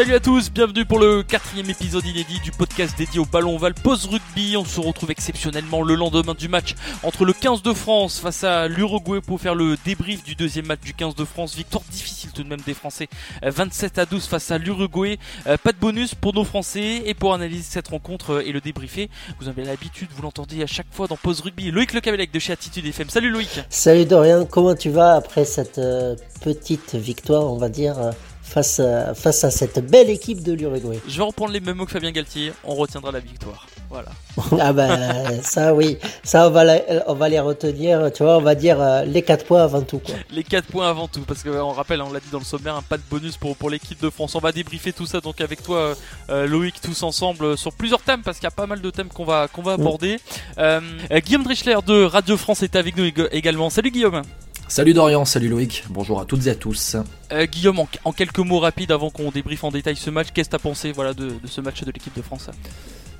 Salut à tous, bienvenue pour le quatrième épisode inédit du podcast dédié au ballon Val Pause Rugby. On se retrouve exceptionnellement le lendemain du match entre le 15 de France face à l'Uruguay pour faire le débrief du deuxième match du 15 de France. Victoire difficile tout de même des Français, euh, 27 à 12 face à l'Uruguay. Euh, Pas de bonus pour nos Français et pour analyser cette rencontre euh, et le débriefer, vous avez l'habitude, vous l'entendez à chaque fois dans Pause Rugby. Loïc Le Cabellec de chez Attitude FM. Salut Loïc Salut Dorian, comment tu vas après cette euh, petite victoire, on va dire, euh, face, à, face à cette belle équipe de l'Uruguay Je vais reprendre les mêmes mots que Fabien Galtier, on retiendra la victoire. Voilà. Ah ben ça oui, ça on va, la- on va les retenir, tu vois, on va dire euh, les 4 points avant tout quoi. Les 4 points avant tout, parce qu'on rappelle, on l'a dit dans le sommaire, un pas de bonus pour, pour l'équipe de France. On va débriefer tout ça donc avec toi, euh, euh, Loïc, tous ensemble sur plusieurs thèmes, parce qu'il y a pas mal de thèmes qu'on va, qu'on va aborder. Euh, euh, Guillaume Drischler de Radio France est avec nous ég- également. Salut Guillaume. Salut Dorian, salut Loïc, bonjour à toutes et à tous. Euh, Guillaume, en, en quelques mots rapides avant qu'on débriefe en détail ce match, qu'est-ce que t'as pensé voilà, de, de ce match de l'équipe de France?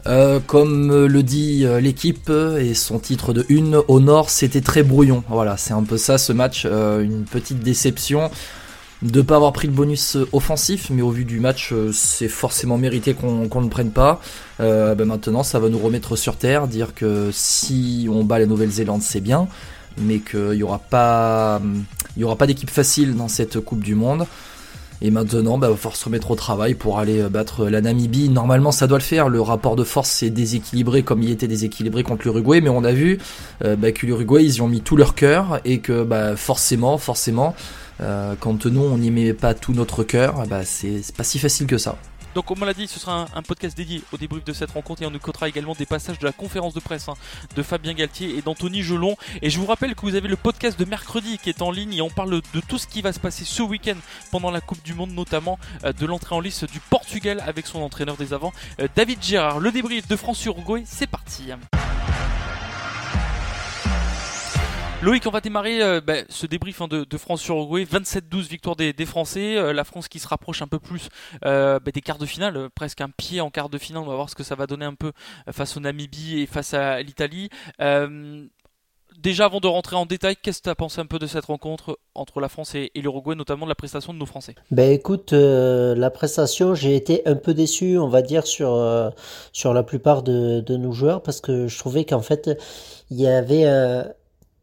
Euh, comme euh, le dit l'équipe et son titre de une au nord, c'était très brouillon. Voilà, c'est un peu ça ce match, euh, une petite déception de pas avoir pris le bonus offensif, mais au vu du match, c'est forcément mérité qu'on qu'on ne prenne pas. Euh, ben maintenant, ça va nous remettre sur terre, dire que si on bat la Nouvelle-Zélande, c'est bien, mais qu'il y aura pas, y aura pas d'équipe facile dans cette Coupe du Monde. Et maintenant, bah, va falloir se remettre au travail pour aller euh, battre la Namibie. Normalement, ça doit le faire. Le rapport de force est déséquilibré comme il était déséquilibré contre l'Uruguay, mais on a vu euh, bah, que l'Uruguay, ils y ont mis tout leur cœur et que bah, forcément, forcément, euh, quand nous, on n'y met pas tout notre cœur, bah, c'est pas si facile que ça. Donc comme on l'a dit, ce sera un, podcast dédié au débrief de cette rencontre et on nous également des passages de la conférence de presse hein, de Fabien Galtier et d'Anthony Gelon. Et je vous rappelle que vous avez le podcast de mercredi qui est en ligne et on parle de tout ce qui va se passer ce week-end pendant la Coupe du Monde, notamment euh, de l'entrée en lice du Portugal avec son entraîneur des avants, euh, David Gérard. Le débrief de France-Uruguay, c'est parti. Loïc, on va démarrer euh, bah, ce débrief hein, de, de France-Uruguay. 27-12 victoire des, Français. Euh, la France qui se rapproche un peu plus euh, bah, des quarts de finale, presque un pied en quart de finale. On va voir ce que ça va donner un peu face au Namibie et face à l'Italie. Déjà, avant de rentrer en détail, qu'est-ce que tu as pensé un peu de cette rencontre entre la France et, l'Uruguay, notamment de la prestation de nos Français? Ben écoute, la prestation, j'ai été un peu déçu, on va dire, sur, sur la plupart de, nos joueurs parce que je trouvais qu'en fait, il y avait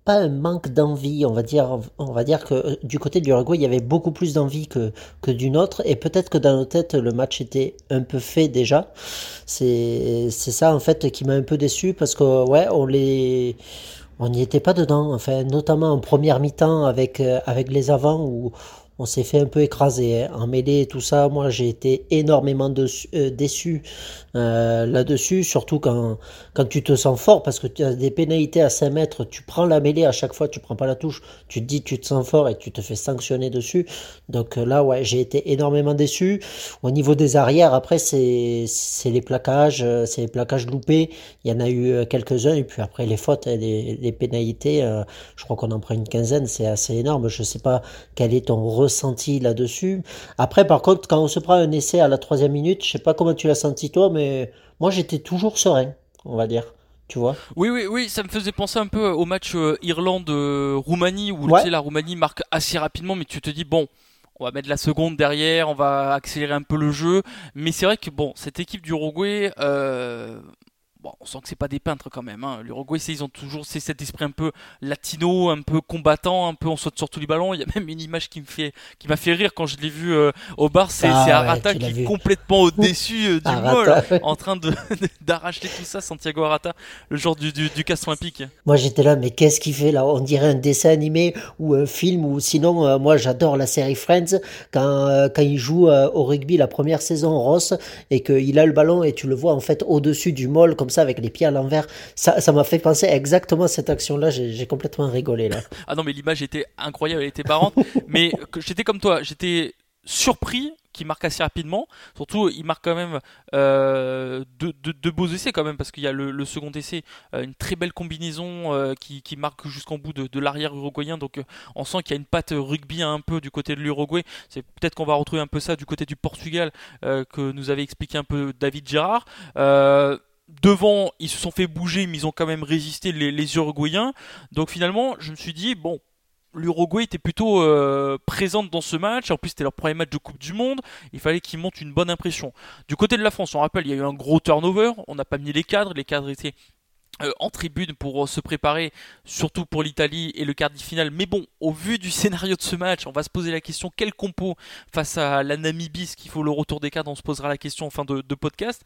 pas un manque d'envie, on va dire, on va dire que euh, du côté de l'Uruguay, il y avait beaucoup plus d'envie que, que du nôtre et peut-être que dans nos têtes, le match était un peu fait déjà. C'est, c'est ça en fait qui m'a un peu déçu parce que ouais, on les, on n'y était pas dedans, enfin, notamment en première mi-temps avec, euh, avec les avants où on s'est fait un peu écraser hein. en mêlée et tout ça. Moi, j'ai été énormément euh, déçu euh, là-dessus, surtout quand, quand tu te sens fort parce que tu as des pénalités à 5 mètres, tu prends la mêlée à chaque fois, tu prends pas la touche, tu te dis tu te sens fort et tu te fais sanctionner dessus. Donc euh, là, ouais, j'ai été énormément déçu. Au niveau des arrières, après, c'est les plaquages, c'est les plaquages loupés. Il y en a eu quelques-uns et puis après les fautes et les, pénalités, je crois qu'on en prend une quinzaine, c'est assez énorme. Je sais pas quel est ton ressenti là-dessus. Après, par contre, quand on se prend un essai à la troisième minute, je sais pas comment tu l'as senti toi, mais moi j'étais toujours serein, on va dire. Tu vois? Oui, oui, oui, ça me faisait penser un peu au match euh, Irlande-Roumanie où Ouais. tu sais, la Roumanie marque assez rapidement, mais tu te dis, bon, on va mettre la seconde derrière, on va accélérer un peu le jeu. Mais c'est vrai que, bon, cette équipe d'Uruguay, euh, bon, on sent que c'est pas des peintres quand même. Hein. L'Uruguay, ils ont toujours cet esprit un peu latino, un peu combattant, un peu on saute sur tous les ballons. Il y a même une image qui me fait, qui m'a fait rire quand je l'ai vu euh, au bar. C'est Ah ouais, Arata qui est complètement au-dessus euh, du Arata, mol, ouais. en train de d'arracher tout ça. Santiago Arata, le joueur du, du, du Castre Olympique. Moi j'étais là, mais qu'est-ce qu'il fait là? On dirait un dessin animé ou un film, ou sinon, euh, moi j'adore la série Friends quand, quand il joue au rugby la première saison Ross et qu'il a le ballon et tu le vois en fait au-dessus du mol comme ça ça avec les pieds à l'envers. Ça, ça m'a fait penser exactement à cette action-là. J'ai complètement rigolé là. Ah non, mais l'image était incroyable, elle était marrante. mais j'étais comme toi, j'étais surpris qu'il marque assez rapidement. Surtout, il marque quand même euh, deux, deux- deux beaux essais quand même, parce qu'il y a le, le second essai, euh, une très belle combinaison euh, qui, qui marque jusqu'en bout de, de l'arrière uruguayen. Donc, euh, on sent qu'il y a une patte rugby un peu du côté de l'Uruguay. C'est peut-être qu'on va retrouver un peu ça du côté du Portugal que nous avait expliqué un peu David Gérard. Devant, ils se sont fait bouger, mais ils ont quand même résisté les, Uruguayens. Donc finalement, je me suis dit, bon, l'Uruguay était plutôt euh, présente dans ce match. En plus, c'était leur premier match de Coupe du Monde. Il fallait qu'ils montent une bonne impression. Du côté de la France, on rappelle, il y a eu un gros turnover. On n'a pas mis les cadres. Les cadres étaient euh, en tribune pour euh, se préparer, surtout pour l'Italie et le quart de finale. Mais bon, au vu du scénario de ce match, on va se poser la question quel compo face à la Namibie, ce qu'il faut le retour des cadres, on se posera la question en fin de podcast.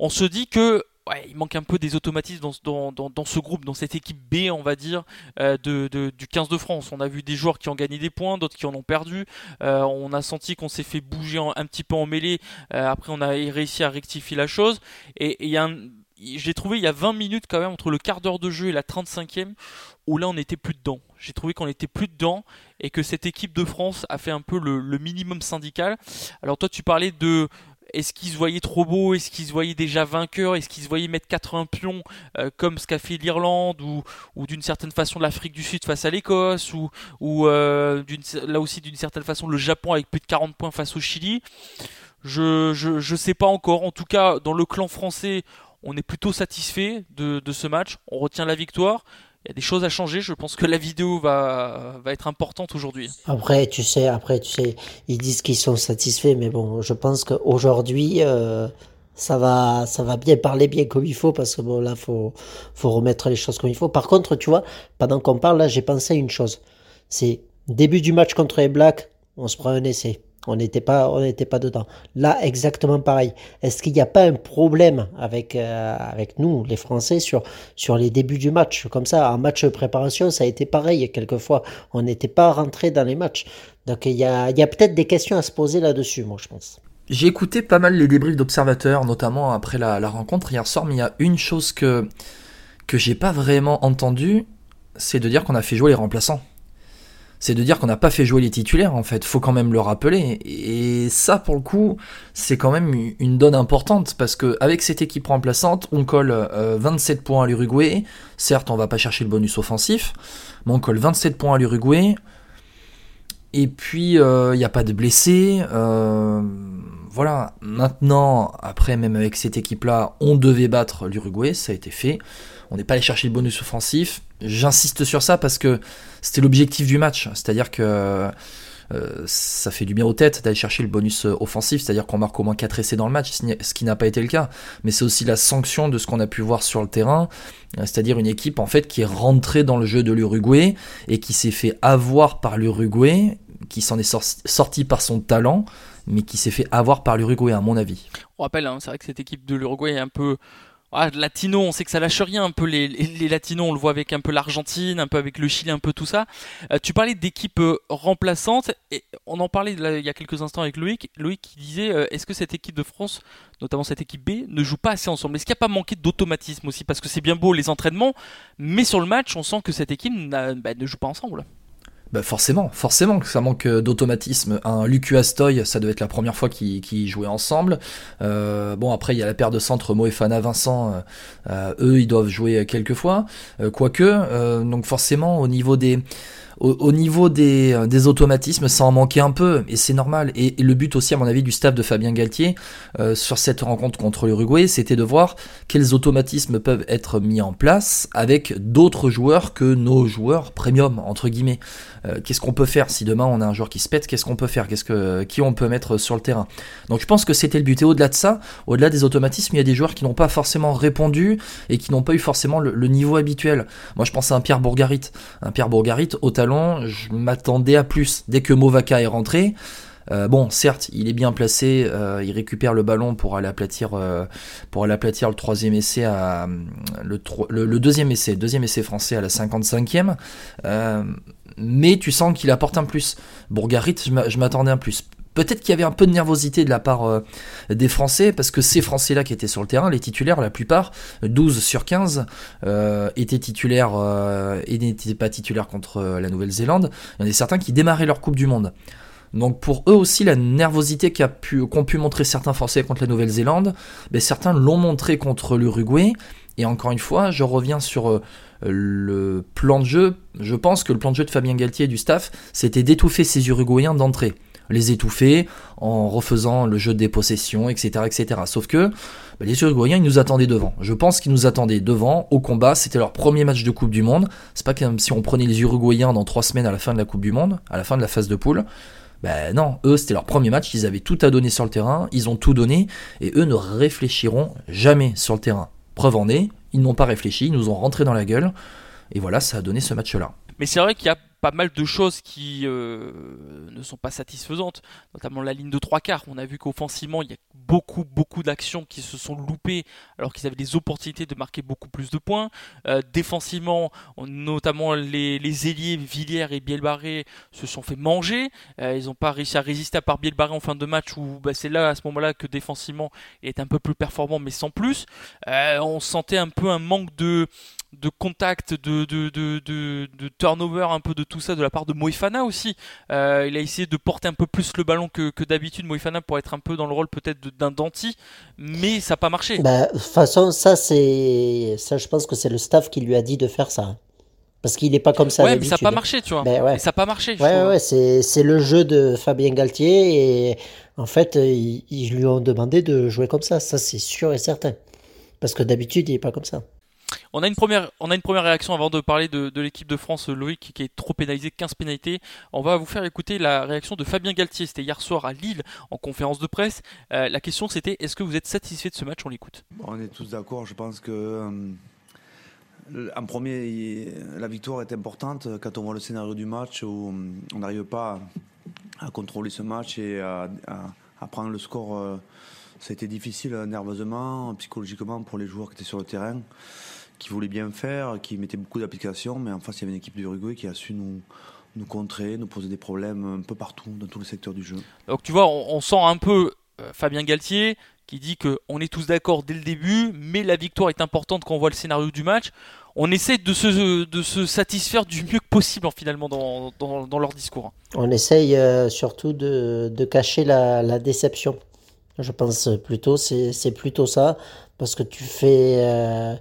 On se dit que il manque un peu des automatismes dans, ce- groupe, dans cette équipe B, on va dire, euh, du 15 de France. On a vu des joueurs qui ont gagné des points, d'autres qui en ont perdu. Euh, on a senti qu'on s'est fait bouger un petit peu en mêlée. Euh, après, on a réussi à rectifier la chose. Et il y a j'ai trouvé il y a 20 minutes quand même entre le quart d'heure de jeu et la 35e où là on n'était plus dedans. J'ai trouvé qu'on n'était plus dedans et que cette équipe de France a fait un peu le minimum syndical. Alors toi tu parlais de est-ce qu'ils se voyaient trop beaux? Est-ce qu'ils se voyaient déjà vainqueurs? Est-ce qu'ils se voyaient mettre 80 pions euh, comme ce qu'a fait l'Irlande ou, ou d'une certaine façon l'Afrique du Sud face à l'Écosse ou, ou euh, là aussi d'une certaine façon le Japon avec plus de 40 points face au Chili? Je, je, sais pas encore. En tout cas, dans le clan français, on est plutôt satisfait de ce match. On retient la victoire. Il y a des choses à changer. Je pense que la vidéo va, va être importante aujourd'hui. Après, tu sais, après, tu sais, ils disent qu'ils sont satisfaits, mais bon, je pense qu'aujourd'hui, euh, ça va, ça va bien parler bien comme il faut, parce que bon, là, faut, faut remettre les choses comme il faut. Par contre, tu vois, pendant qu'on parle, là, j'ai pensé à une chose. C'est début du match contre les Blacks, on se prend un essai. On n'était pas, pas dedans. Là, exactement pareil. Est-ce qu'il n'y a pas un problème avec, euh, avec nous, les Français, sur, sur les débuts du match? Comme ça, en match de préparation, ça a été pareil. Quelquefois, on n'était pas rentré dans les matchs. Donc, il y a, y a peut-être des questions à se poser là-dessus, moi, je pense. J'ai écouté pas mal les débriefs d'observateurs, notamment après la, la rencontre hier soir, mais il y a une chose que, que j'ai pas vraiment entendue, c'est de dire qu'on a fait jouer les remplaçants. C'est de dire qu'on n'a pas fait jouer les titulaires, en fait. Faut quand même le rappeler. Et ça, pour le coup, c'est quand même une donne importante, parce que avec cette équipe remplaçante, on colle euh, 27 points à l'Uruguay. Certes, on va pas chercher le bonus offensif, mais on colle 27 points à l'Uruguay. Et puis, il n'y a pas de blessés. euh, voilà, maintenant, après, même avec cette équipe-là, on devait battre l'Uruguay, ça a été fait. On n'est pas allé chercher le bonus offensif. J'insiste sur ça parce que c'était l'objectif du match. C'est-à-dire que euh, ça fait du bien aux têtes d'aller chercher le bonus offensif, c'est-à-dire qu'on marque au moins 4 essais dans le match, ce qui n'a pas été le cas. Mais c'est aussi la sanction de ce qu'on a pu voir sur le terrain, c'est-à-dire une équipe en fait qui est rentrée dans le jeu de l'Uruguay et qui s'est fait avoir par l'Uruguay, qui s'en est sorti, sorti par son talent mais qui s'est fait avoir par l'Uruguay, à mon avis. On rappelle, hein, c'est vrai que cette équipe de l'Uruguay est un peu. Ah, latino, on sait que ça lâche rien un peu les, les, les latinos, on le voit avec un peu l'Argentine, un peu avec le Chili, un peu tout ça. Euh, tu parlais d'équipe euh, remplaçante et on en parlait là, il y a quelques instants avec Loïc. Loïc qui disait euh, est-ce que cette équipe de France, notamment cette équipe B, ne joue pas assez ensemble? Est-ce qu'il n'y a pas manqué d'automatisme aussi? Parce que c'est bien beau les entraînements, mais sur le match, on sent que cette équipe bah, ne joue pas ensemble. Bah forcément, forcément que ça manque d'automatisme. Un Lucu ça devait être la première fois qu'ils qu jouaient ensemble. Euh, bon, après, il y a la paire de centres Moefana Vincent, euh, eux, ils doivent jouer quelques fois. Euh, quoique, euh, donc forcément, au niveau des au, au, niveau des, des, automatismes, ça en manquait un peu, et c'est normal. Et, le but aussi, à mon avis, du staff de Fabien Galtier euh, sur cette rencontre contre l'Uruguay, c'était de voir quels automatismes peuvent être mis en place avec d'autres joueurs que nos joueurs premium, entre guillemets. Euh, qu'est-ce qu'on peut faire si demain on a un joueur qui se pète Qu'est-ce qu'on peut faire? Qu'est-ce que qui on peut mettre sur le terrain? Donc je pense que c'était le but. Et au-delà de ça, au-delà des automatismes, il y a des joueurs qui n'ont pas forcément répondu et qui n'ont pas eu forcément le, niveau habituel. Moi, je pense à un Pierre Bourgarit. Un Pierre Bourgarit au talent je m'attendais à plus. Dès que Movaka est rentré, euh, bon, certes, il est bien placé, euh, il récupère le ballon pour aller aplatir, euh, pour aller aplatir le troisième essai à le, deuxième essai, deuxième essai français à la 55e. Euh, mais tu sens qu'il apporte un plus. Bourgarit, je m'attendais un plus. Peut-être qu'il y avait un peu de nervosité de la part des Français, parce que ces Français-là qui étaient sur le terrain, les titulaires, la plupart, 12 sur 15, euh, étaient titulaires et n'étaient pas titulaires contre la Nouvelle-Zélande. Il y en a certains qui démarraient leur Coupe du Monde. Donc pour eux aussi, la nervosité qu'a pu, qu'ont pu montrer certains Français contre la Nouvelle-Zélande, ben, certains l'ont montré contre l'Uruguay. Et encore une fois, je reviens sur euh, le plan de jeu. Je pense que le plan de jeu de Fabien Galtier et du staff, c'était d'étouffer ces Uruguayens d'entrée. Les étouffer en refaisant le jeu des possessions, etc. etc. Sauf que ben, les Uruguayens, ils nous attendaient devant. Je pense qu'ils nous attendaient devant au combat. C'était leur premier match de Coupe du Monde. C'est pas comme si on prenait les Uruguayens dans trois semaines à la fin de la Coupe du Monde, à la fin de la phase de poule. Ben non, eux c'était leur premier match, ils avaient tout à donner sur le terrain, ils ont tout donné, et eux ne réfléchiront jamais sur le terrain. Preuve en est, ils n'ont pas réfléchi, ils nous ont rentré dans la gueule, et voilà, ça a donné ce match-là. Mais c'est vrai qu'il y a pas mal de choses qui euh, ne sont pas satisfaisantes, notamment la ligne de trois quarts. On a vu qu'offensivement, il y a beaucoup, beaucoup d'actions qui se sont loupées alors qu'ils avaient des opportunités de marquer beaucoup plus de points. Euh, défensivement, on- notamment les, les ailiers Villiers et Bielbarré se sont fait manger. Euh, ils n'ont pas réussi à résister à part Bielbarré en fin de match où bah, c'est là, à ce moment-là, que défensivement, est un peu plus performant, mais sans plus. Euh, on sentait un peu un manque de de contact, de, de, de, de, turnover, un peu de tout ça de la part de Moïfana aussi. Euh, il a essayé de porter un peu plus le ballon que, que d'habitude, Moïfana, pour être un peu dans le rôle peut-être d'un Danti, mais ça n'a pas marché. Bah, de toute façon, ça, c'est. Ça, je pense que c'est le staff qui lui a dit de faire ça. Parce qu'il n'est pas comme ça ouais, mais ça n'a pas marché, tu vois. Ben ouais. Et ça n'a pas marché. je Ouais, ouais, c'est, c'est le jeu de Fabien Galtier et en fait, ils, ils lui ont demandé de jouer comme ça. Ça, c'est sûr et certain. Parce que d'habitude, il n'est pas comme ça. On a une première, réaction avant de parler de, l'équipe de France, Loïc, qui est trop pénalisé, 15 pénalités. On va vous faire écouter la réaction de Fabien Galtier. C'était hier soir à Lille en conférence de presse. Euh, la question c'était est-ce que vous êtes satisfait de ce match? On l'écoute. On est tous d'accord, je pense que euh, en premier, la victoire est importante quand on voit le scénario du match où euh, on n'arrive pas à, contrôler ce match et à, prendre le score. Ça a été difficile nerveusement, psychologiquement pour les joueurs qui étaient sur le terrain, qui voulaient bien faire, qui mettaient beaucoup d'applications, mais en face il y avait une équipe du Uruguay qui a su nous, nous contrer, nous poser des problèmes un peu partout, dans tous les secteurs du jeu. Donc tu vois, on, on sent un peu euh, Fabien Galtier qui dit que on est tous d'accord dès le début, mais la victoire est importante quand on voit le scénario du match. On essaie de se, de se satisfaire du mieux que possible en, finalement dans, dans, dans leur discours. On essaye euh, surtout de, de cacher la, la déception. Je pense plutôt, c'est, c'est plutôt ça. Parce que tu fais, euh,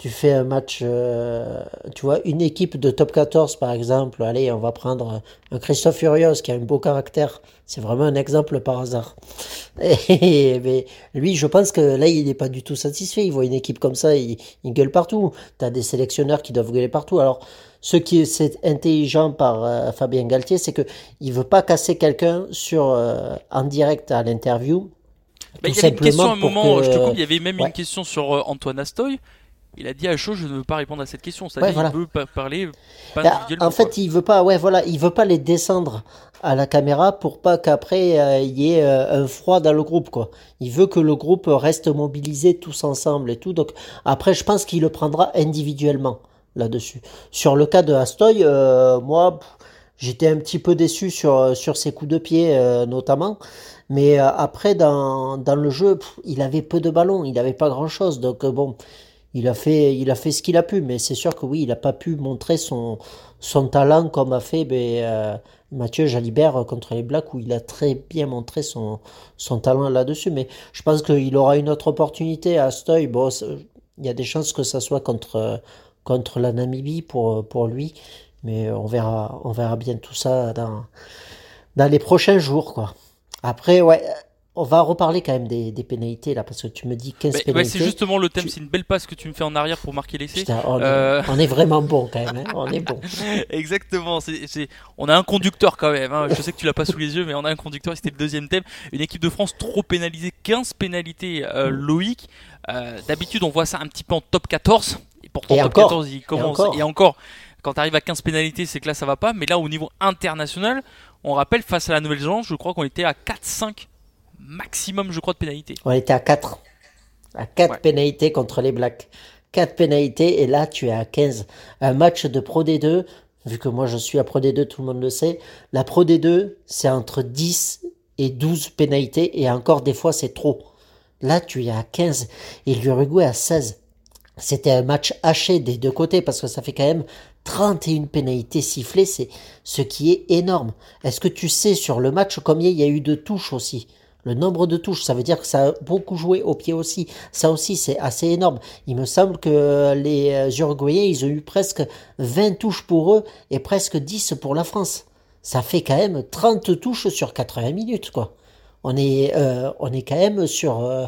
tu fais un match, euh, tu vois, une équipe de top 14 par exemple. Allez, on va prendre un Christophe Furios qui a un beau caractère. C'est vraiment un exemple par hasard. Et, mais lui, je pense que là, il n'est pas du tout satisfait. Il voit une équipe comme ça, il, il gueule partout. Tu as des sélectionneurs qui doivent gueuler partout. Alors, ce qui est intelligent par euh, Fabien Galtier, c'est que il veut pas casser quelqu'un sur euh, en direct à l'interview. Bah, il y avait une question à un moment, que- je te coupe, il y avait même Ouais. une question sur Antoine Astoy. Il a dit à chaud, je ne veux pas répondre à cette question. C'est-à-dire Ouais, voilà. il veut pas parler pas Bah, individuellement. en fait, quoi. il veut pas, ouais, voilà, il veut pas les descendre à la caméra pour pas qu'après euh, il y ait euh, un froid dans le groupe, quoi. Il veut que le groupe reste mobilisé tous ensemble et tout. Donc après, je pense qu'il le prendra individuellement là-dessus. Sur le cas de Astoy, euh, moi, j'étais un petit peu déçu sur sur ses coups de pied notamment. Mais après, dans, dans le jeu, pff, il avait peu de ballons, il n'avait pas grand-chose. Donc euh, bon, il a fait, il a fait ce qu'il a pu. Mais c'est sûr que oui, il n'a pas pu montrer son, son talent comme a fait ben, euh, Mathieu Jalibert contre les Blacks, où il a très bien montré son, son talent là-dessus. Mais je pense qu'il aura une autre opportunité à Stoy. Bon, il y a des chances que ça soit contre, contre la Namibie pour, pour lui. Mais on verra, on verra bien tout ça dans, dans les prochains jours, quoi. Après, ouais, on va reparler quand même des, des pénalités, là, parce que tu me dis 15 Mais- ouais, pénalités. c'est justement le thème, Tu- c'est une belle passe que tu me fais en arrière pour marquer l'essai. On, est- Euh. on est vraiment bon quand même, hein, on est bon. Exactement. On a un conducteur quand même. hein. Je sais que tu l'as pas sous les yeux, mais on a un conducteur. et C'était le deuxième thème. Une équipe de France trop pénalisée, 15 pénalités. euh, Loïc. Euh, D'habitude, on voit ça un petit peu en top 14. Et pourtant, Et top encore. 14, il commence. encore. Et encore. Quand tu arrives à 15 pénalités, c'est que là, ça va pas. Mais là, au niveau international, on rappelle, face à la Nouvelle-Zélande, je crois qu'on était à 4-5 maximum, je crois, de pénalités. On était à 4. À 4 Ouais. pénalités contre les Blacks. 4 pénalités et là tu es à 15. Un match de Pro D2, vu que moi je suis à Pro D2, tout le monde le sait. La Pro D2, c'est entre 10 et 12 pénalités, et encore des fois c'est trop. Là, tu es à 15 et l'Uruguay à 16. C'était un match haché des deux côtés parce que ça fait quand même 31 pénalités sifflées, c'est ce qui est énorme. Est-ce que tu sais sur le match combien il y a eu de touches aussi? Le nombre de touches, ça veut dire que ça a beaucoup joué au pied aussi. Ça aussi, c'est assez énorme. Il me semble que les Uruguayens, ils ont eu presque 20 touches pour eux et presque 10 pour la France. Ça fait quand même 30 touches sur 80 minutes, quoi. On est, euh, on est quand même sur, euh,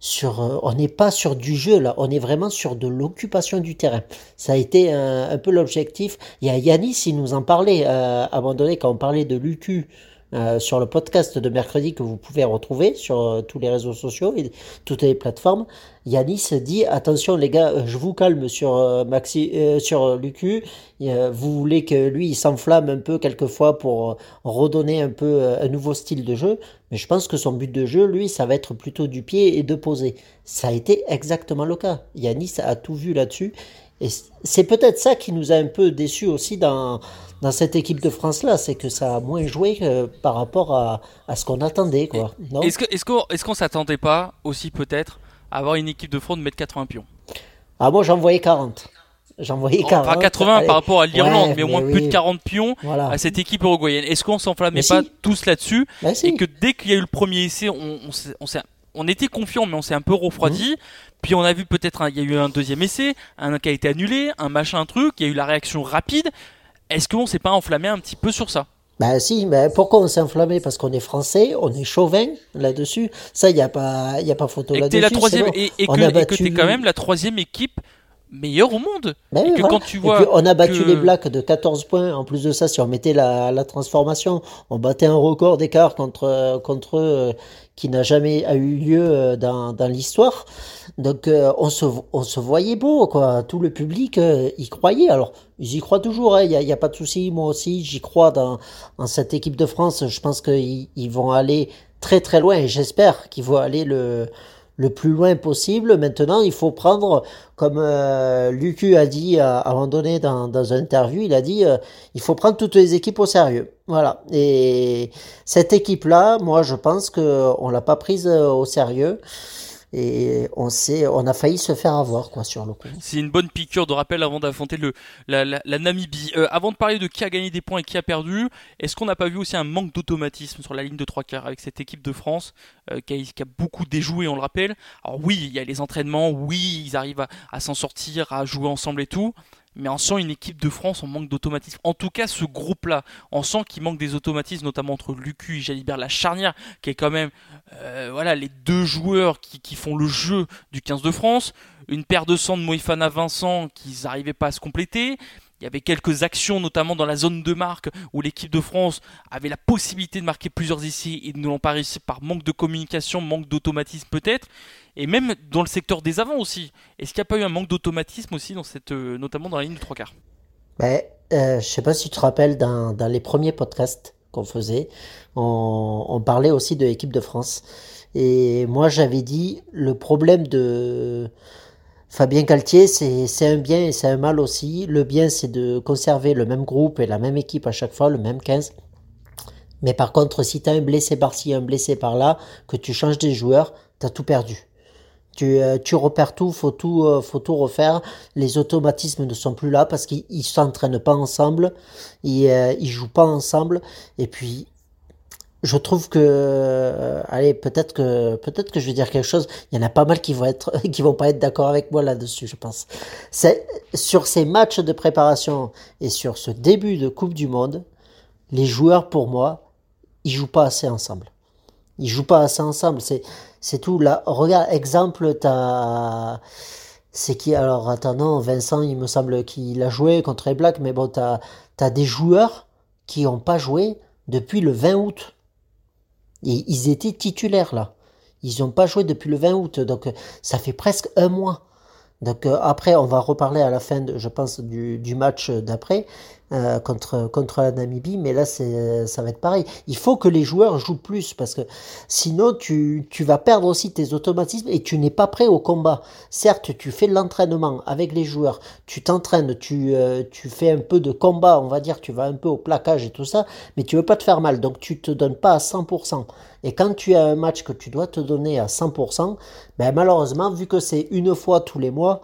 sur, euh, on n'est pas sur du jeu là, on est vraiment sur de l'occupation du terrain. Ça a été un, peu l'objectif. Il y a Yanis, il nous en parlait à un moment donné quand on parlait de l'UQ euh, sur le podcast de mercredi que vous pouvez retrouver sur euh, tous les réseaux sociaux et toutes les plateformes. Yanis dit attention les gars, euh, je vous calme sur Maxi, sur Lucu. vous voulez que lui s'enflamme un peu quelquefois pour redonner un peu un nouveau style de jeu, mais je pense que son but de jeu, lui, ça va être plutôt du pied et de poser. Ça a été exactement le cas. Yanis a tout vu là-dessus. Et c'est peut-être ça qui nous a un peu déçus aussi dans, dans cette équipe de France-là, c'est que ça a moins joué par rapport à, à ce qu'on attendait. Quoi. Est-ce qu'on est qu'on est qu'on s'attendait pas aussi peut-être à avoir une équipe de France de mettre 80 pions? Ah moi j'en voyais 40. J'en voyais 40. Pas 80 par rapport à l'Irlande, mais au moins plus de 40 pions à cette équipe uruguayenne. Est-ce qu'on s'enflammait pas tous là-dessus bah, Et que dès qu'il y a eu le premier essai, on, on, on était confiant, mais on s'est un peu refroidi. Mmh. Puis on a vu peut-être, il y a eu un deuxième essai, un qui a été annulé, un machin, un truc, il y a eu la réaction rapide. Est-ce qu'on s'est pas enflammé un petit peu sur ça? Ben si, mais pourquoi on s'est enflammé? Parce qu'on est français, on est chauvin là-dessus. Ça, il n'y a, pas, y a pas photo là-dessus. La troisième, et, et, que, tu es quand même la troisième équipe meilleure au monde. Ben et que quand tu vois on a battu les Blacks de 14 points. En plus de ça, si on mettait la, la transformation, on battait un record d'écart contre, contre eux qui n'a jamais eu lieu euh, dans, dans l'histoire. Donc euh, on, se, on se voyait beau, quoi. Tout le public euh, y croyait. Alors, ils y croient toujours, il hein. n'y a, a, pas de souci. Moi aussi, j'y crois dans, dans, cette équipe de France. Je pense qu'ils ils vont aller très très loin et j'espère qu'ils vont aller le, le plus loin possible. Maintenant, il faut prendre, comme euh, Lucu a dit à, un moment donné dans, dans une interview, il a dit, euh, il faut prendre toutes les équipes au sérieux. Voilà. Et cette équipe-là, moi, je pense qu'on l'a pas prise euh, au sérieux et on sait, on a failli se faire avoir quoi sur le coup. C'est une bonne piqûre de rappel avant d'affronter le la, la, la Namibie. Euh, avant de parler de qui a gagné des points et qui a perdu, est-ce qu'on n'a pas vu aussi un manque d'automatisme sur la ligne de trois quarts avec cette équipe de France euh, qui, a, qui, a, beaucoup déjoué, on le rappelle? Alors oui, il y a les entraînements, oui, ils arrivent à, à s'en sortir, à jouer ensemble et tout mais on sent une équipe de France en manque d'automatisme. En tout cas, ce groupe-là, on sent qu'il manque des automatismes, notamment entre Lucu et Jalibert, la charnière, qui est quand même euh, voilà, les deux joueurs qui, qui, font le jeu du 15 de France. Une paire de sang de Moïfana Vincent qui n'arrivaient pas à se compléter. Il y avait quelques actions, notamment dans la zone de marque, où l'équipe de France avait la possibilité de marquer plusieurs essais et ne l'ont pas réussi par manque de communication, manque d'automatisme peut-être. Et même dans le secteur des avants aussi. Est-ce qu'il n'y a pas eu un manque d'automatisme aussi, dans cette, euh, notamment dans la ligne de trois quarts? Ben, euh, Je sais pas si tu te rappelles, dans, les premiers podcasts qu'on faisait, on, parlait aussi de l'équipe de France. Et moi, j'avais dit, le problème de Fabien Galtier, c'est un bien et c'est un mal aussi. Le bien, c'est de conserver le même groupe et la même équipe à chaque fois, le même 15. Mais par contre, si tu as un blessé par-ci, un blessé par-là, que tu changes des joueurs, tu as tout perdu. Tu, euh, tu repères tout, faut tout, euh, faut tout refaire. Les automatismes ne sont plus là parce qu'ils s'entraînent pas ensemble, ils, euh, ils jouent pas ensemble. Et puis, je trouve que, allez, peut-être que, peut-être que je vais dire quelque chose. Il y en a pas mal qui vont vont pas être d'accord avec moi là-dessus, je pense. C'est sur ces matchs de préparation et sur ce début de Coupe du Monde, les joueurs, pour moi, ils jouent pas assez ensemble. Ils jouent pas assez ensemble. C'est, tout. Là, regarde, exemple, t'as, c'est qui, alors, attends, non, Vincent, il me semble qu'il a joué contre les Blacks, mais bon, t'as, t'as des joueurs qui ont pas joué depuis le 20 août. Et ils étaient titulaires, là. Ils n'ont pas joué depuis le 20 août, donc ça fait presque un mois. Donc euh, après, on va reparler à la fin, je pense, du, du match d'après. euh, contre, contre la Namibie, mais là, ça va être pareil. Il faut que les joueurs jouent plus, parce que sinon, tu, tu vas perdre aussi tes automatismes et tu n'es pas prêt au combat. Certes, tu fais l'entraînement avec les joueurs, tu t'entraînes, tu, euh, tu fais un peu de combat, on va dire, tu vas un peu au plaquage et tout ça, mais tu veux pas te faire mal, donc tu te donnes pas à 100%. Et quand tu as un match que tu dois te donner à 100%, ben malheureusement, vu que c'est une fois tous les mois,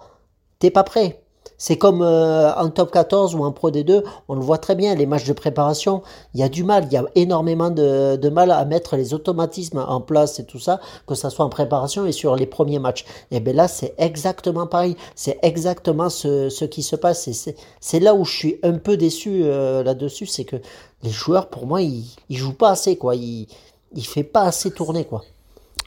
t'es pas prêt. C'est comme euh, en top 14 ou en Pro D2, on le voit très bien, les matchs de préparation, il y a du mal, il y a énormément de, mal à mettre les automatismes en place et tout ça, que ça soit en préparation et sur les premiers matchs. Et bien là, c'est exactement pareil, c'est exactement ce, qui se passe. Et c'est là où je suis un peu déçu euh, là-dessus, c'est que les joueurs, pour moi, ils, ils jouent pas assez, quoi. Ils fait pas assez tourner, quoi.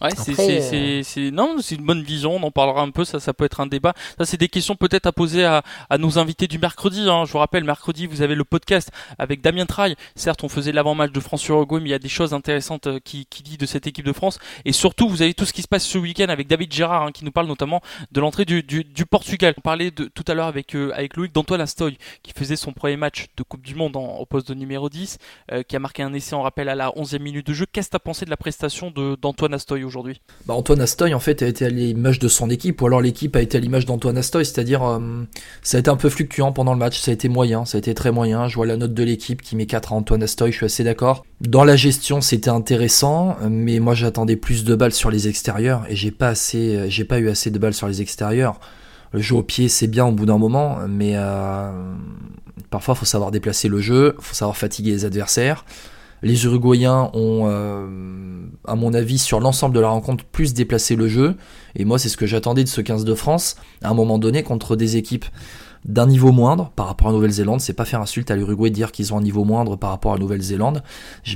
Ouais, euh, c'est non, c'est une bonne vision. On en parlera un peu. Ça, ça peut être un débat. Ça, c'est des questions peut-être à poser à, à, nos invités du mercredi. Hein. Je vous rappelle, mercredi, vous avez le podcast avec Damien Traille. Certes, on faisait l'avant-match de France Uruguay, mais il y a des choses intéressantes euh, qui, qui dit de cette équipe de France. Et surtout, vous avez tout ce qui se passe ce week-end avec David Gérard, hein, qui nous parle notamment de l'entrée du, du, du, Portugal. On parlait de, tout à l'heure avec euh, avec Loïc d'Antoine Astoy, qui faisait son premier match de Coupe du Monde en, au poste de numéro 10, euh, qui a marqué un essai en rappel à la 11e minute de jeu. Qu'est-ce que tu as pensé de la prestation d'Antoine Astoy aujourd'hui bah, Antoine Astoy en fait a été à l'image de son équipe, ou alors l'équipe a été à l'image d'Antoine Astoy, c'est-à-dire euh, ça a été un peu fluctuant pendant le match, ça a été moyen, ça a été très moyen. Je vois la note de l'équipe qui met 4 à Antoine Astoy, je suis assez d'accord. Dans la gestion, c'était intéressant, mais moi j'attendais plus de balles sur les extérieurs et j'ai pas j'ai pas eu assez de balles sur les extérieurs. Le jeu au pied, c'est bien au bout d'un moment, mais euh, parfois faut savoir déplacer le jeu, faut savoir fatiguer les adversaires. Les Uruguayens ont, euh, à mon avis, sur l'ensemble de la rencontre, plus déplacé le jeu. Et moi, c'est ce que j'attendais de ce 15 de France, à un moment donné, contre des équipes d'un niveau moindre par rapport à Nouvelle-Zélande. C'est pas faire insulte à l'Uruguay de dire qu'ils ont un niveau moindre par rapport à Nouvelle-Zélande.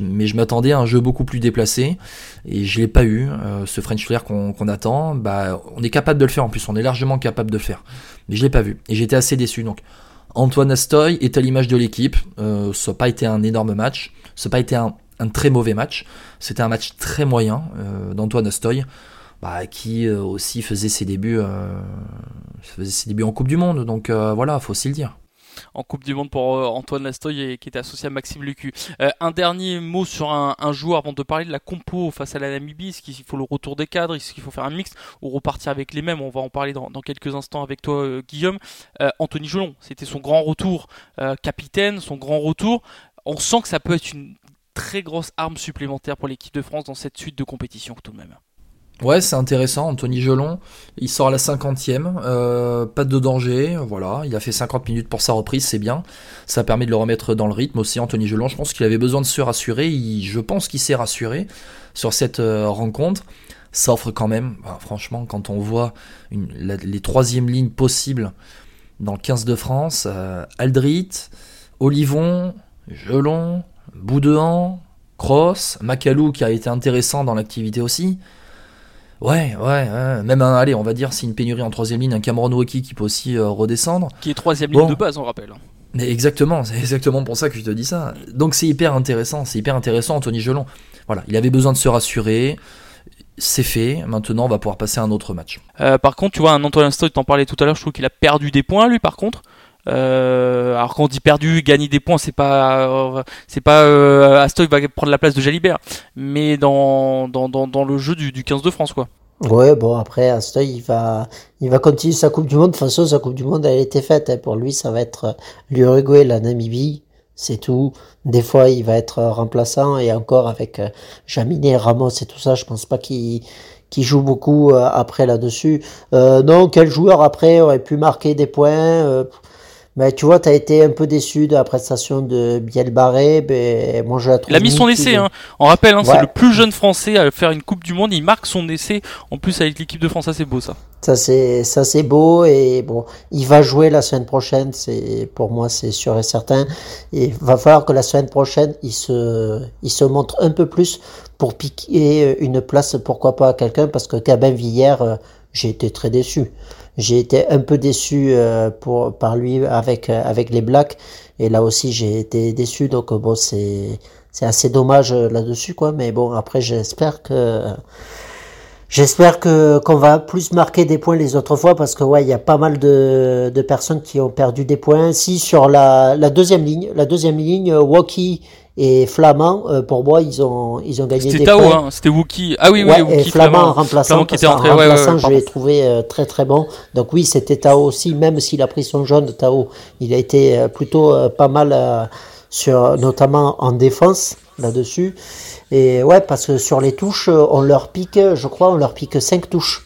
Mais je m'attendais à un jeu beaucoup plus déplacé. Et je l'ai pas eu. Euh, ce French Flair qu'on attend, bah, on est capable de le faire en plus. On est largement capable de le faire. Mais je l'ai pas vu. Et j'étais assez déçu. Donc, Antoine Astoy est à l'image de l'équipe. Euh, ça n'a pas été un énorme match. Ça n'a pas été un, très mauvais match. C'était un match très moyen euh, d'Antoine Astoy, bah, qui euh, aussi faisait ses débuts, faisait ses débuts en Coupe du Monde. Donc voilà, faut aussi le dire en Coupe du Monde pour euh, Antoine Lastoy qui était associé à Maxime Lucu. Euh, un dernier mot sur un, joueur avant de parler de la compo face à la Namibie. Est-ce qu'il faut le retour des cadres? Est-ce qu'il faut faire un mix ou repartir avec les mêmes? On va en parler dans, quelques instants avec toi, euh, Guillaume. Anthony Jolon, c'était son grand retour, capitaine, son grand retour. On sent que ça peut être une très grosse arme supplémentaire pour l'équipe de France dans cette suite de compétition tout de même. Ouais, c'est intéressant. Anthony Gelon, il sort à la cinquantième, euh, pas de danger, voilà. Il a fait 50 minutes pour sa reprise, c'est bien. Ça permet de le remettre dans le rythme aussi. Anthony Gelon, je pense qu'il avait besoin de se rassurer. je pense qu'il s'est rassuré sur cette euh, rencontre. Ça offre quand même, bah, franchement, quand on voit les troisièmes lignes possibles dans le 15 de France, euh, Aldrit, Olivon, Gelon, Boudouin, Cross, Macalou qui a été intéressant dans l'activité aussi. Ouais, ouais, même un, allez, on va dire, si une pénurie en troisième ligne, un Cameron Wauki qui peut aussi euh, redescendre. Qui est troisième ligne de base, on rappelle. Mais exactement, c'est exactement pour ça que je te dis ça. Donc c'est hyper intéressant, c'est hyper intéressant, Anthony Gelon. Voilà, il avait besoin de se rassurer. C'est fait, maintenant on va pouvoir passer à un autre match. Euh, par contre, tu vois, un Antoine Stoy, t'en parlais tout à l'heure, je trouve qu'il a perdu des points, lui, par contre. Euh, alors quand on dit perdu, gagner des points, c'est pas, c'est pas euh, Astoy va prendre la place de Jalibert, mais dans, dans, dans, le jeu du, du 15 de France, quoi. Ouais, bon, après, Astoy, il va, il va continuer sa Coupe du Monde. De toute façon, sa Coupe du Monde, elle a été faite. Hein. Pour lui, ça va être l'Uruguay, la Namibie. C'est tout. Des fois, il va être remplaçant et encore avec euh, Jaminet, Ramos et tout ça, je pense pas qu'il qui joue beaucoup euh, après là-dessus. Euh, non, quel joueur après aurait pu marquer des points euh, mais tu vois, tu as été un peu déçu de la prestation de Biel Barré. Moi, je la trouve il a mis son essai. Hein. On rappelle, hein, c'est le plus jeune Français à faire une Coupe du Monde. Il marque son essai. En plus, avec l'équipe de France, ça c'est beau, ça. Ça c'est ça c'est beau et bon, il va jouer la semaine prochaine. C'est pour moi, c'est sûr et certain. il va falloir que la semaine prochaine, il se il se montre un peu plus pour piquer une place, pourquoi pas à quelqu'un, parce que Gabin Villière, euh, j'ai été très déçu. J'ai été un peu déçu euh, par lui avec, euh, avec les Blacks. Et là aussi, j'ai été déçu. Donc, bon, c'est, c'est assez dommage euh, là-dessus, quoi. Mais bon, après, j'espère que, J'espère que qu'on va plus marquer des points les autres fois parce que ouais, il y a pas mal de, de personnes qui ont perdu des points. Si sur la, la deuxième ligne, la deuxième ligne, euh, Waki et Flamand, euh, pour moi, ils ont ils ont gagné des C'était Tao, points. hein, c'était Wookie. Ah oui, oui, Ouais, Wookie, et Flamand en remplaçant, Flamand qui était entré, ouais, ouais, remplaçant, ouais, je l'ai trouvé euh, très très bon. Donc oui, c'était Tao aussi, même s'il a pris son jaune, Tao, il a été plutôt pas mal sur, notamment en défense là-dessus. Et ouais, parce que sur les touches, euh, on leur pique, je crois, on leur pique 5 touches.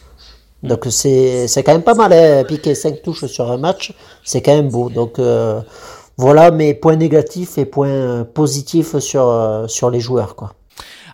Donc c'est quand même pas mal, hein, piquer 5 touches sur un match, c'est quand même beau. Donc euh, voilà mes points négatifs et points positifs sur, euh, sur les joueurs. quoi.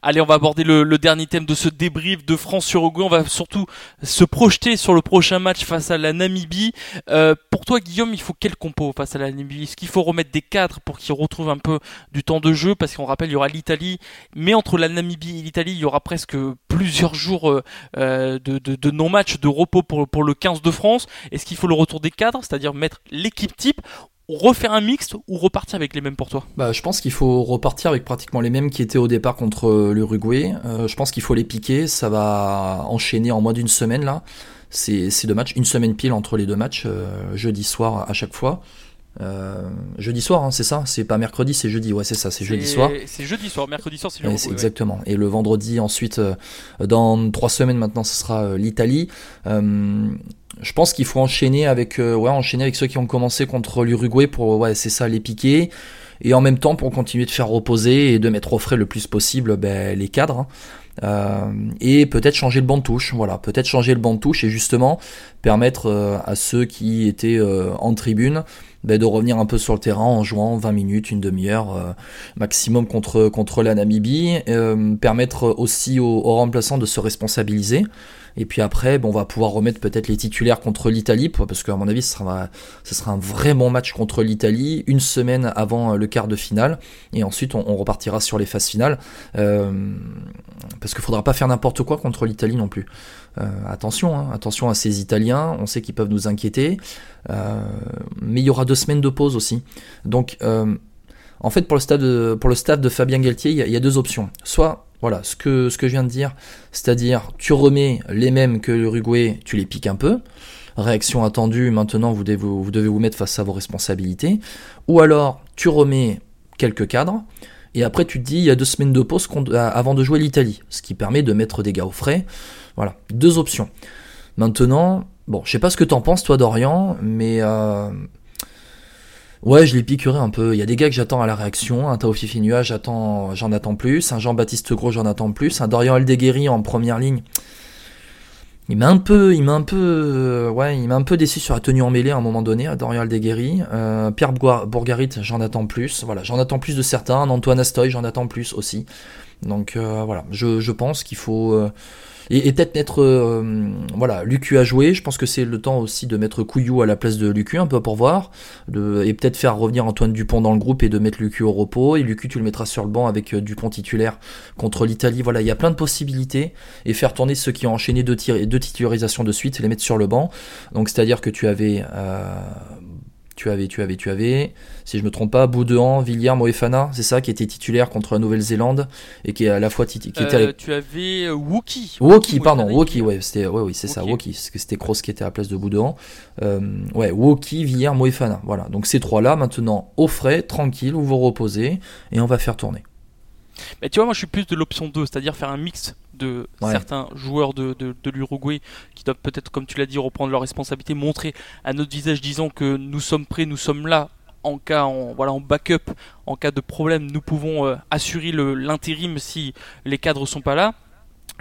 Allez, on va aborder le, dernier thème de ce débrief de France-Uruguay. On va surtout se projeter sur le prochain match face à la Namibie. Euh, pour toi, Guillaume, il faut quel compo face à la Namibie? Est-ce qu'il faut remettre des cadres pour qu'ils retrouvent un peu du temps de jeu? Parce qu'on rappelle, il y aura l'Italie. Mais entre la Namibie et l'Italie, il y aura presque plusieurs jours euh, euh, de non-match, de repos pour, pour le 15 de France. Est-ce qu'il faut le retour des cadres, c'est-à-dire mettre l'équipe type refaire un mixte ou repartir avec les mêmes pour toi Bah, je pense qu'il faut repartir avec pratiquement les mêmes qui étaient au départ contre euh, l'Uruguay. Euh, je pense qu'il faut les piquer. Ça va enchaîner en moins d'une semaine là. C'est c'est deux matchs, une semaine pile entre les deux matchs, euh, jeudi soir à chaque fois. Euh, jeudi soir, hein, c'est ça? C'est pas mercredi, c'est jeudi. Ouais, c'est ça, c'est jeudi soir. C'est jeudi soir, mercredi soir, c'est ouais. exactement. Et le vendredi, ensuite, euh, dans trois semaines maintenant, ce sera euh, l'Italie. Euh, je pense qu'il faut enchaîner avec, euh, ouais, enchaîner avec ceux qui ont commencé contre l'Uruguay pour, ouais, c'est ça, les piquer. Et en même temps, pour continuer de faire reposer et de mettre au frais le plus possible ben, les cadres. hein. Euh, et peut-être changer le banc de touche, voilà, peut-être changer le banc de touche et justement permettre euh, à ceux qui étaient euh, en tribune ben, de revenir un peu sur le terrain en jouant 20 minutes, une demi-heure maximum contre, contre la Namibie, euh, permettre aussi aux, aux remplaçants de se responsabiliser. Et puis après, bon, on va pouvoir remettre peut-être les titulaires contre l'Italie, parce qu'à mon avis, ce sera, un vrai bon match contre l'Italie, une semaine avant euh, le quart de finale, et ensuite on, repartira sur les phases finales, euh, parce qu'il faudra pas faire n'importe quoi contre l'Italie non plus. Euh, attention, hein, attention à ces Italiens, on sait qu'ils peuvent nous inquiéter, mais il y aura deux semaines de pause aussi. Donc, en fait, pour le, stade de, pour le staff de Fabien Galtier, il y a deux options. Soit, voilà, ce que, je viens de dire, c'est-à-dire tu remets les mêmes que l'Uruguay, tu les piques un peu. Réaction attendue, maintenant vous devez vous, mettre face à vos responsabilités. Ou alors tu remets quelques cadres, et après tu te dis il y a deux semaines de pause avant de jouer l'Italie, ce qui permet de mettre des gars au frais. Voilà, deux options. Maintenant, bon, je sais pas ce que t'en penses toi Dorian, mais euh, ouais, je les piquerai un peu. Il y a des gars que j'attends à la réaction, un Tao Fifi j'attends, j'en attends plus, un Jean-Baptiste Gros, j'en attends plus, un Dorian Aldeguerri en première ligne. Il m'a un peu, il m'a un peu, euh, ouais, il m'a un peu déçu sur la tenue en mêlée à un moment donné, à Dorian Aldeguerri. Euh, Pierre Bourga- Bourgarit, j'en attends plus. Voilà, j'en attends plus de certains. Antoine Astoy, j'en attends plus aussi. Donc euh, voilà, je, je pense qu'il faut euh, et, peut-être mettre euh, voilà Lucu à jouer. Je pense que c'est le temps aussi de mettre Couillou à la place de Lucu un peu pour voir, et peut-être faire revenir Antoine Dupont dans le groupe et de mettre Lucu au repos. Et Lucu, tu le mettras sur le banc avec Dupont titulaire contre l'Italie. Voilà, il y a plein de possibilités et faire tourner ceux qui ont enchaîné deux, deux titularisations de suite et les mettre sur le banc. Donc c'est-à-dire que tu avais tu avais, tu avais, tu avais, si je me trompe pas, Boudouan, Villiers, Moefana, c'est ça, qui était titulaire contre la Nouvelle-Zélande et qui est à la fois qui était Euh, tu avais euh, Wookie. Woki, pardon, qui- ouais, c'était, ouais, oui, c'est ça, que c'était Kroos qui était à la place de Boudouan. Euh, ouais, Woki, Villiers, Moefana, voilà. Donc ces trois-là, maintenant, au frais, tranquille, vous vous reposez, et on va faire tourner. Mais tu vois, moi je suis plus de l'option 2, c'est-à-dire faire un mix de Ouais. certains joueurs de, de, de l'Uruguay qui doivent peut-être, comme tu l'as dit, reprendre leurs responsabilités, montrer à notre visage, disons que nous sommes prêts, nous sommes là en cas, en, voilà, en backup, en cas de problème, nous pouvons euh, assurer le- l'intérim si les cadres sont pas là.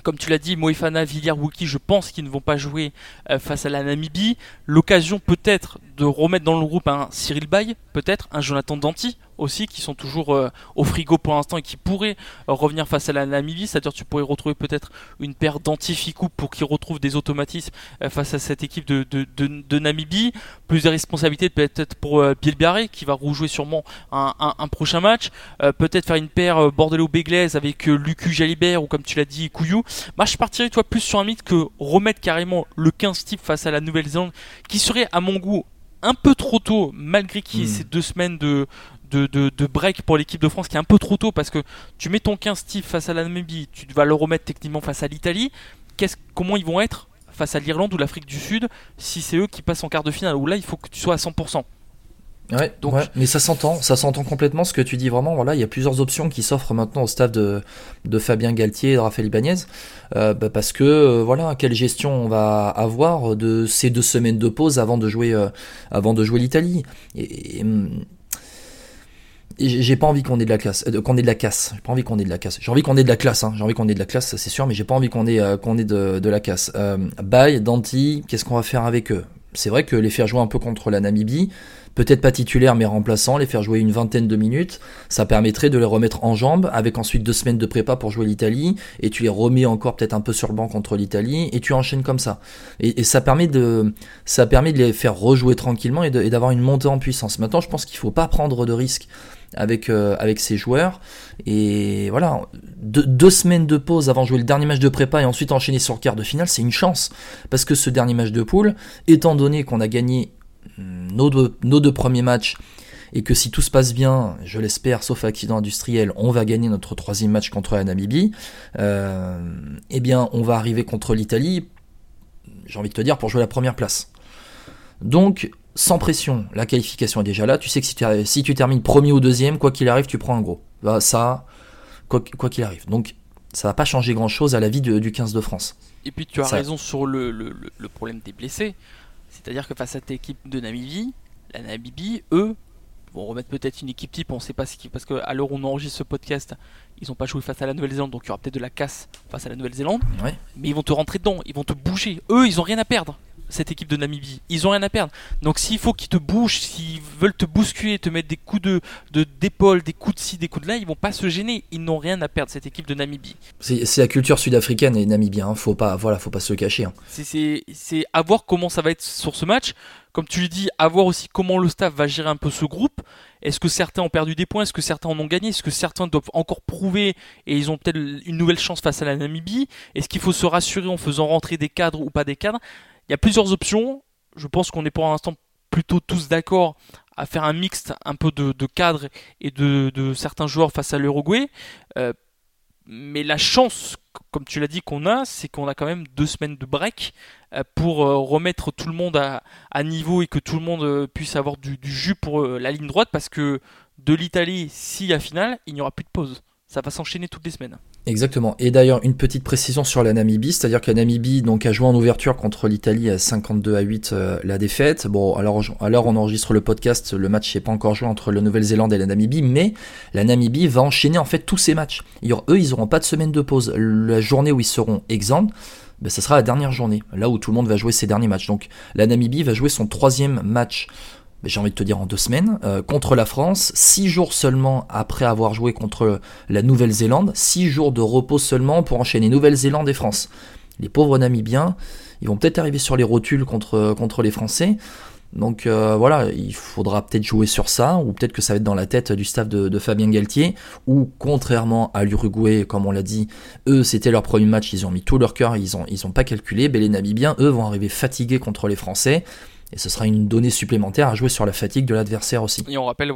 Comme tu l'as dit, Moefana, Villiers, Wookie, je pense qu'ils ne vont pas jouer euh, face à la Namibie. L'occasion peut-être de remettre dans le groupe un Cyril Bay, peut-être un Jonathan Danti aussi, qui sont toujours euh, au frigo pour l'instant et qui pourraient euh, revenir face à la Namibie. C'est-à-dire tu pourrais retrouver peut-être une paire d'antificou pour qu'ils retrouvent des automatismes euh, face à cette équipe de, Namibie. Plus de responsabilités peut-être pour Bielbiaré qui va rejouer sûrement un, un, prochain match. Peut-être faire une paire Bordelot-Béglaise avec Lucu Jalibert ou comme tu l'as dit Couillou. Moi je partirais toi plus sur un mythe que remettre carrément le 15 type face à la Nouvelle-Zélande qui serait à mon goût un peu trop tôt malgré qu'il y ait Hmm. ces deux semaines de, de, de, de break pour l'équipe de France qui est un peu trop tôt parce que tu mets ton 15 type face à la Namibie, tu vas le remettre techniquement face à l'Italie. qu'est-ce, comment ils vont être face à l'Irlande ou l'Afrique du Sud si c'est eux qui passent en quart de finale? Où là, il faut que tu sois à 100%. Ouais, Donc- ouais, mais ça s'entend, ça s'entend complètement ce que tu dis vraiment. Voilà, il y a plusieurs options qui s'offrent maintenant au staff de, de Fabien Galtier et de Raphaël Ibanez, euh, bah, parce que euh, voilà, quelle gestion on va avoir de ces deux semaines de pause avant de jouer, euh, avant de jouer l'Italie? Et, et, hum, et j'ai pas envie qu'on ait de la classe, euh, qu'on ait de la casse. J'ai pas envie qu'on ait de la casse. J'ai envie qu'on ait de la classe. Hein. J'ai envie qu'on ait de la classe, c'est sûr, mais j'ai pas envie qu'on ait, euh, qu'on ait de, de la casse. Euh, Bay, Danti, qu'est-ce qu'on va faire avec eux? C'est vrai que les faire jouer un peu contre la Namibie, peut-être pas titulaire mais remplaçant, les faire jouer une vingtaine de minutes, ça permettrait de les remettre en jambes, avec ensuite deux semaines de prépa pour jouer l'Italie, et tu les remets encore peut-être un peu sur le banc contre l'Italie, et tu enchaînes comme ça. Et, ça permet de, ça permet de les faire rejouer tranquillement et d'avoir une montée en puissance. Maintenant, je pense qu'il faut pas prendre de risques avec euh, avec ces joueurs, et voilà, deux, semaines de pause avant de jouer le dernier match de prépa et ensuite enchaîner sur le quart de finale, c'est une chance, parce que ce dernier match de poule, étant donné qu'on a gagné nos deux, nos deux premiers matchs et que si tout se passe bien, je l'espère, sauf accident industriel, on va gagner notre troisième match contre la Namibie, euh, eh bien on va arriver contre l'Italie, j'ai envie de te dire, pour jouer la première place. Donc, sans pression, la qualification est déjà là, tu sais que si tu, si tu termines premier ou deuxième, quoi qu'il arrive, tu prends un gros. Bah, ça, quoi qu'il arrive. Donc, ça va pas changer grand-chose à la vie de- du 15 de France. Et puis tu as Ça- raison sur le, le- le- le problème des blessés. C'est-à-dire que face à cette équipe de Namibie, la Namibie, eux, vont remettre peut-être une équipe type, on sait pas ce qui. Parce qu'à l'heure où on enregistre ce podcast, ils n'ont pas joué face à la Nouvelle-Zélande, donc il y aura peut-être de la casse face à la Nouvelle-Zélande. Ouais. Mais ils vont te rentrer dedans, ils vont te bouger. Eux, ils ont rien à perdre. Cette équipe de Namibie, ils ont rien à perdre. Donc s'il faut qu'ils te bougent, s'ils veulent te bousculer, te mettre des coups de de- d'épaule, des coups de ci, des coups de là, ils vont pas se gêner. Ils n'ont rien à perdre cette équipe de Namibie. C'est la culture sud-africaine et namibienne, hein. faut pas, voilà, faut pas se le cacher. hein. C'est- C'est c'est à voir comment ça va être sur ce match. Comme tu le dis, à voir aussi comment le staff va gérer un peu ce groupe. Est-ce que certains ont perdu des points? Est-ce que certains en ont gagné? Est-ce que certains doivent encore prouver et ils ont peut-être une nouvelle chance face à la Namibie? Est-ce qu'il faut se rassurer en faisant rentrer des cadres ou pas des cadres? Il y a plusieurs options. Je pense qu'on est pour l'instant plutôt tous d'accord à faire un mixte un peu de, de cadres et de, certains joueurs face à l'Uruguay. Euh, mais la chance, comme tu l'as dit, qu'on a, c'est qu'on a quand même deux semaines de break euh, pour euh, remettre tout le monde à, niveau et que tout le monde puisse avoir du, du jus pour la ligne droite parce que de l'Italie, s'il y a finale, il n'y aura plus de pause. Ça va s'enchaîner toutes les semaines. Exactement. Et d'ailleurs, une petite précision sur la Namibie, c'est-à-dire que la Namibie donc, a joué en ouverture contre l'Italie à 52 à 8 euh, la défaite. Bon, alors, alors on enregistre le podcast, le match n'est pas encore joué entre la Nouvelle-Zélande et la Namibie, mais la Namibie va enchaîner en fait tous ses matchs. Eux, ils n'auront pas de semaine de pause. La journée où ils seront exempts, ben, ça sera la dernière journée, là où tout le monde va jouer ses derniers matchs. Donc la Namibie va jouer son troisième match j'ai envie de te dire en deux semaines, euh, contre la France, six jours seulement après avoir joué contre la Nouvelle-Zélande, six jours de repos seulement pour enchaîner Nouvelle-Zélande et France. Les pauvres Namibiens, ils vont peut-être arriver sur les rotules contre, contre les Français. Donc euh, voilà, il faudra peut-être jouer sur ça, ou peut-être que ça va être dans la tête du staff de, Fabien Galtier, ou contrairement à l'Uruguay, comme on l'a dit, eux c'était leur premier match, ils ont mis tout leur cœur, ils ont, ils ont pas calculé, ben, les Namibiens, eux, vont arriver fatigués contre les Français, et ce sera une donnée supplémentaire à jouer sur la fatigue de l'adversaire aussi. Et on rappelle,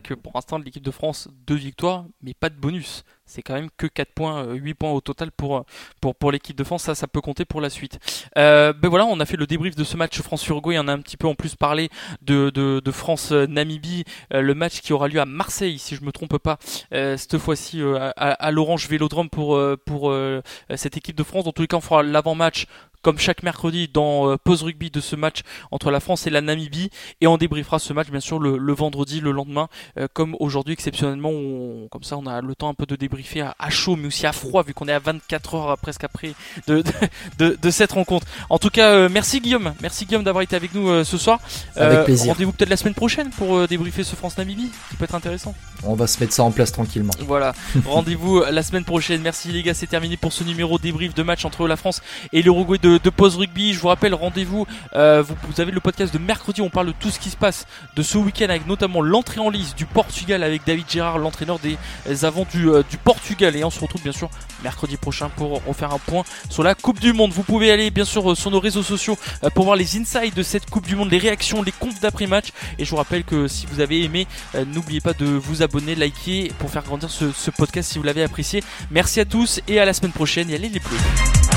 que pour l'instant, l'équipe de France, deux victoires, mais pas de bonus. C'est quand même que 4 points, euh, 8 points au total pour, pour, pour l'équipe de France. Ça, ça peut compter pour la suite. Euh, ben voilà, on a fait le débrief de ce match France-Uruguay. On a un petit peu en plus parlé de, de, France-Namibie, euh, le match qui aura lieu à Marseille, si je me trompe pas, euh, cette fois-ci euh, à, l'Orange Vélodrome pour, euh, pour euh, cette équipe de France. Dans tous les cas, on fera l'avant-match comme chaque mercredi dans euh, Pause Rugby de ce match entre la France et la Namibie. Et on débriefera ce match, bien sûr, le, le vendredi, le lendemain, euh, comme aujourd'hui, exceptionnellement. On, comme ça, on a le temps un peu de débriefer à, à chaud, mais aussi à froid, vu qu'on est à 24 heures presque après de, de, de, de cette rencontre. En tout cas, euh, merci Guillaume. Merci Guillaume d'avoir été avec nous euh, ce soir. Avec plaisir. Rendez-vous peut-être la semaine prochaine pour euh, débriefer ce France-Namibie, qui peut être intéressant. On va se mettre ça en place tranquillement. Voilà, rendez-vous la semaine prochaine. Merci les gars, c'est terminé pour ce numéro débrief de match entre la France et l'Uruguay de, de Pause Rugby. Je vous rappelle, rendez-vous, euh, vous, vous, avez le podcast de mercredi, on parle de tout ce qui se passe de ce week-end avec notamment l'entrée en liste du Portugal avec David Gérard, l'entraîneur des avants du, euh, du Portugal. Et on se retrouve bien sûr mercredi prochain pour refaire un point sur la Coupe du Monde. Vous pouvez aller bien sûr sur nos réseaux sociaux euh, pour voir les insights de cette Coupe du Monde, les réactions, les comptes d'après-match. Et je vous rappelle que si vous avez aimé, euh, n'oubliez pas de vous abonner, liker pour faire grandir ce, podcast si vous l'avez apprécié. Merci à tous et à la semaine prochaine et allez les. Ciao